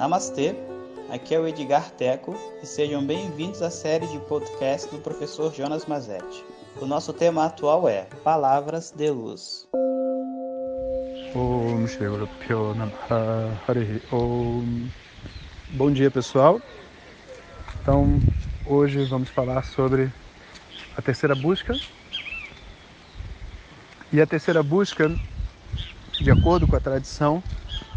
Namastê, aqui é o Edgar Teco e sejam bem-vindos à série de podcast do professor Jonas Mazetti. O nosso tema atual é Palavras de Luz. Bom dia, pessoal. Então, hoje vamos falar sobre a terceira busca. E a terceira busca, de acordo com a tradição,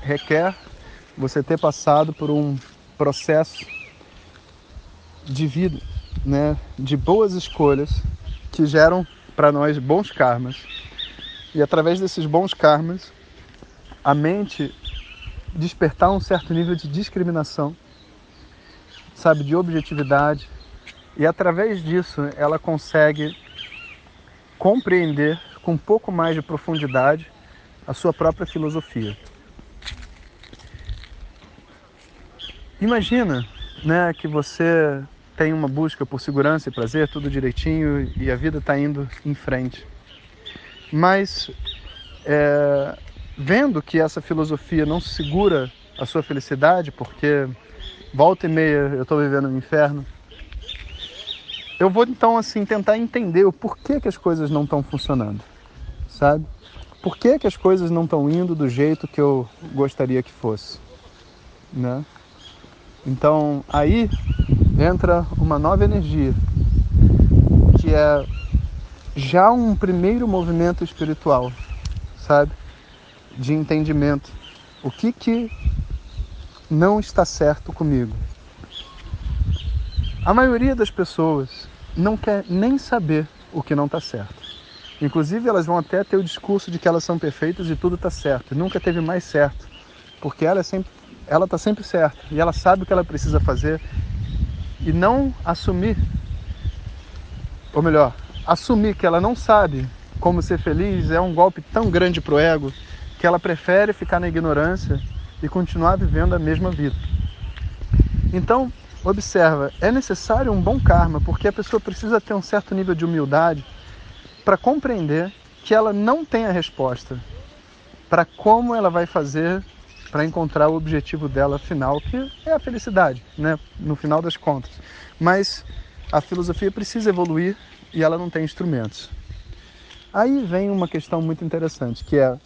requer você ter passado por um processo de vida, né, de boas escolhas que geram para nós bons karmas. E através desses bons karmas, a mente despertar um certo nível de discriminação, sabe, de objetividade, e através disso ela consegue compreender com um pouco mais de profundidade a sua própria filosofia. Imagina, né, que você tem uma busca por segurança e prazer, tudo direitinho e a vida está indo em frente. Mas é, vendo que essa filosofia não segura a sua felicidade, porque volta e meia eu estou vivendo no inferno, eu vou então assim tentar entender o porquê que as coisas não estão funcionando, sabe? Por que, que as coisas não estão indo do jeito que eu gostaria que fosse, né? Então aí entra uma nova energia, que é já um primeiro movimento espiritual, sabe? De entendimento. O que que não está certo comigo? A maioria das pessoas não quer nem saber o que não está certo. Inclusive, elas vão até ter o discurso de que elas são perfeitas e tudo está certo. Nunca teve mais certo, porque ela é sempre ela está sempre certa e ela sabe o que ela precisa fazer e não assumir, ou melhor, assumir que ela não sabe como ser feliz é um golpe tão grande para o ego que ela prefere ficar na ignorância e continuar vivendo a mesma vida. Então, observa, é necessário um bom karma, porque a pessoa precisa ter um certo nível de humildade para compreender que ela não tem a resposta para como ela vai fazer para encontrar o objetivo dela final, que é a felicidade, né? No final das contas. Mas a filosofia precisa evoluir e ela não tem instrumentos. Aí vem uma questão muito interessante, que é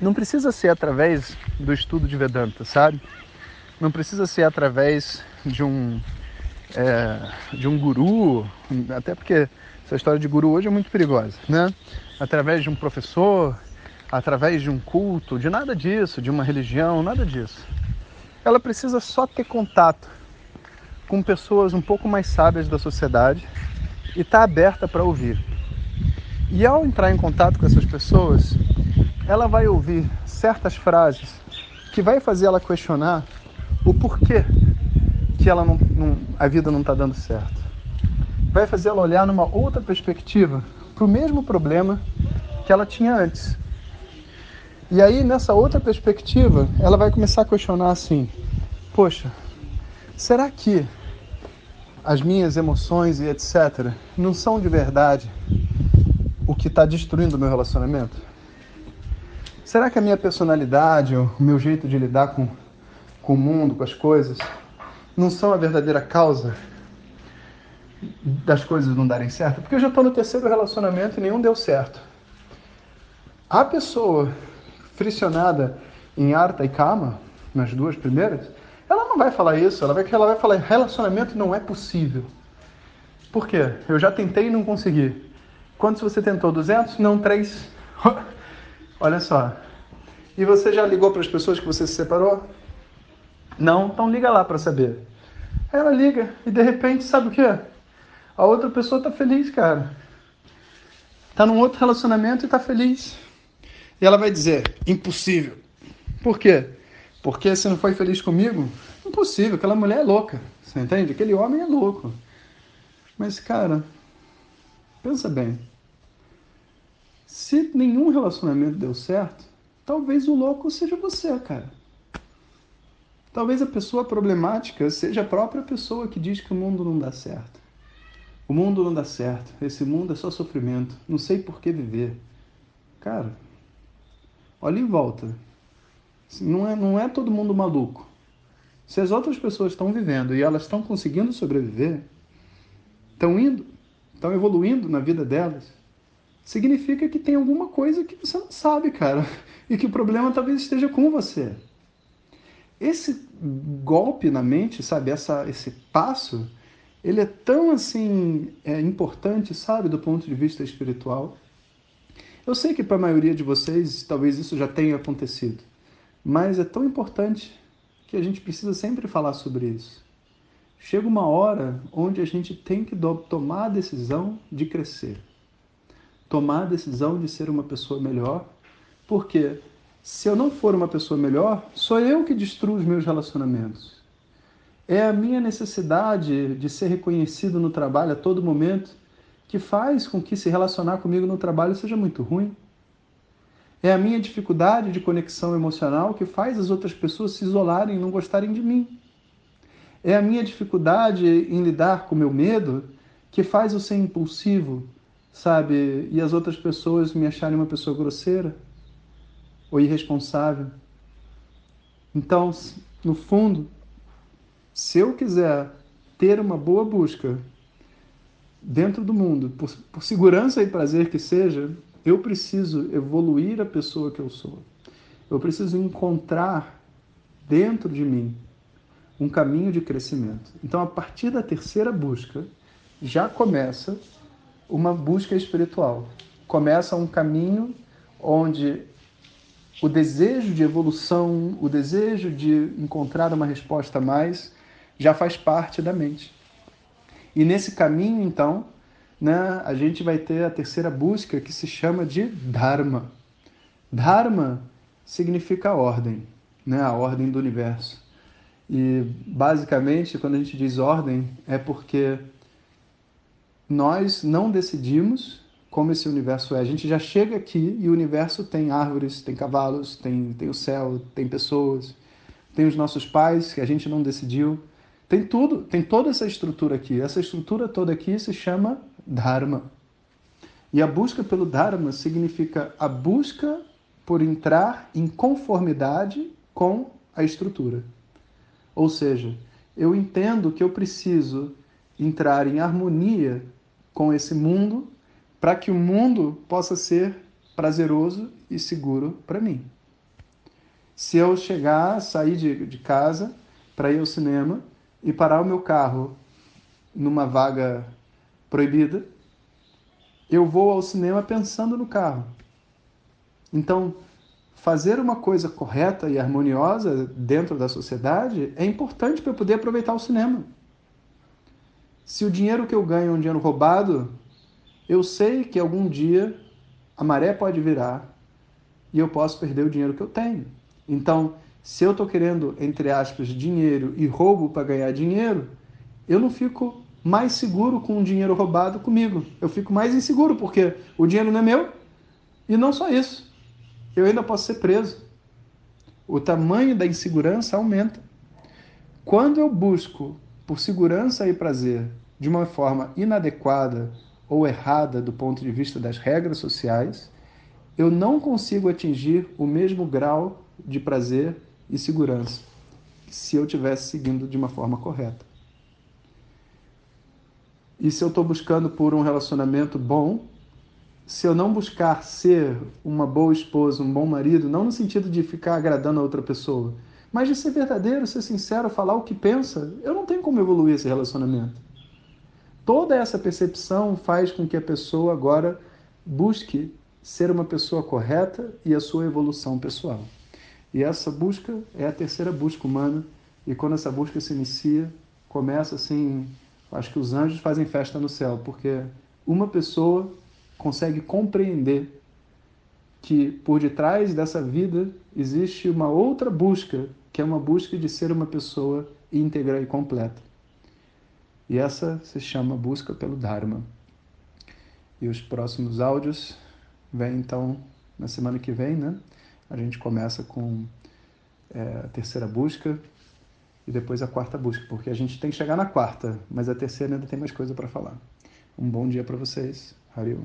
não precisa ser através do estudo de Vedanta, sabe? Não precisa ser através de um é, de um guru, até porque essa história de guru hoje é muito perigosa, né? Através de um professor, através de um culto, de nada disso, de uma religião, nada disso. Ela precisa só ter contato com pessoas um pouco mais sábias da sociedade e estar tá aberta para ouvir. E ao entrar em contato com essas pessoas, ela vai ouvir certas frases que vai fazer ela questionar o porquê que ela não, não a vida não está dando certo. Vai fazer ela olhar numa outra perspectiva para o mesmo problema que ela tinha antes. E aí, nessa outra perspectiva, ela vai começar a questionar assim: poxa, será que as minhas emoções e etc. não são de verdade o que está destruindo o meu relacionamento? Será que a minha personalidade, o meu jeito de lidar com, com o mundo, com as coisas, não são a verdadeira causa das coisas não darem certo? Porque eu já estou no terceiro relacionamento e nenhum deu certo. A pessoa friccionada em Arta e Kama, nas duas primeiras, ela não vai falar isso, ela vai, ela vai falar relacionamento não é possível. Por quê? Eu já tentei e não consegui. Quantos você tentou? 200? Não, 3. Olha só. E você já ligou para as pessoas que você se separou? Não? Então liga lá para saber. Ela liga e de repente, sabe o que? A outra pessoa está feliz, cara. Está num outro relacionamento e está feliz. E ela vai dizer: impossível. Por quê? Porque você não foi feliz comigo? Impossível, aquela mulher é louca. Você entende? Aquele homem é louco. Mas, cara, pensa bem. Se nenhum relacionamento deu certo, talvez o louco seja você, cara. Talvez a pessoa problemática seja a própria pessoa que diz que o mundo não dá certo. O mundo não dá certo. Esse mundo é só sofrimento. Não sei por que viver. Cara, Olha em volta. Não é, não é todo mundo maluco. Se as outras pessoas estão vivendo e elas estão conseguindo sobreviver, estão indo, estão evoluindo na vida delas, significa que tem alguma coisa que você não sabe, cara, e que o problema talvez esteja com você. Esse golpe na mente, sabe, essa, esse passo, ele é tão assim é, importante, sabe, do ponto de vista espiritual. Eu sei que para a maioria de vocês talvez isso já tenha acontecido, mas é tão importante que a gente precisa sempre falar sobre isso. Chega uma hora onde a gente tem que tomar a decisão de crescer, tomar a decisão de ser uma pessoa melhor, porque se eu não for uma pessoa melhor, sou eu que destruo os meus relacionamentos. É a minha necessidade de ser reconhecido no trabalho a todo momento que faz com que se relacionar comigo no trabalho seja muito ruim. É a minha dificuldade de conexão emocional que faz as outras pessoas se isolarem e não gostarem de mim. É a minha dificuldade em lidar com meu medo que faz eu ser impulsivo, sabe? E as outras pessoas me acharem uma pessoa grosseira ou irresponsável. Então, no fundo, se eu quiser ter uma boa busca dentro do mundo, por, por, segurança e prazer que seja, eu preciso evoluir a pessoa que eu sou. Eu preciso encontrar dentro de mim um caminho de crescimento. Então, a partir da terceira busca, já começa uma busca espiritual. Começa um caminho onde o desejo de evolução, o desejo de encontrar uma resposta a mais, já faz parte da mente. E nesse caminho, então, né, a gente vai ter a terceira busca que se chama de Dharma. Dharma significa ordem, né, a ordem do universo. E basicamente, quando a gente diz ordem, é porque nós não decidimos como esse universo é. A gente já chega aqui e o universo tem árvores, tem cavalos, tem, tem o céu, tem pessoas, tem os nossos pais que a gente não decidiu. Tem tudo, tem toda essa estrutura aqui. Essa estrutura toda aqui se chama Dharma. E a busca pelo Dharma significa a busca por entrar em conformidade com a estrutura. Ou seja, eu entendo que eu preciso entrar em harmonia com esse mundo para que o mundo possa ser prazeroso e seguro para mim. Se eu chegar, sair de, de casa para ir ao cinema e parar o meu carro numa vaga proibida, eu vou ao cinema pensando no carro. Então, fazer uma coisa correta e harmoniosa dentro da sociedade é importante para eu poder aproveitar o cinema. Se o dinheiro que eu ganho é um dinheiro roubado, eu sei que algum dia a maré pode virar e eu posso perder o dinheiro que eu tenho. Então, se eu estou querendo, entre aspas, dinheiro e roubo para ganhar dinheiro, eu não fico mais seguro com o dinheiro roubado comigo. Eu fico mais inseguro porque o dinheiro não é meu e não só isso eu ainda posso ser preso. O tamanho da insegurança aumenta. Quando eu busco por segurança e prazer de uma forma inadequada ou errada do ponto de vista das regras sociais, eu não consigo atingir o mesmo grau de prazer e segurança se eu estivesse seguindo de uma forma correta. E se eu estou buscando por um relacionamento bom, se eu não buscar ser uma boa esposa, um bom marido, não no sentido de ficar agradando a outra pessoa, mas de ser verdadeiro, ser sincero, falar o que pensa, eu não tenho como evoluir esse relacionamento. Toda essa percepção faz com que a pessoa agora busque ser uma pessoa correta e a sua evolução pessoal. E essa busca é a terceira busca humana, e quando essa busca se inicia, começa assim, acho que os anjos fazem festa no céu, porque uma pessoa consegue compreender que por detrás dessa vida existe uma outra busca, que é uma busca de ser uma pessoa íntegra e completa. E essa se chama busca pelo Dharma. E os próximos áudios vêm então na semana que vem, né? A gente começa com é, a terceira busca e depois a quarta busca, porque a gente tem que chegar na quarta, mas a terceira ainda tem mais coisa para falar. Um bom dia para vocês. Hariom.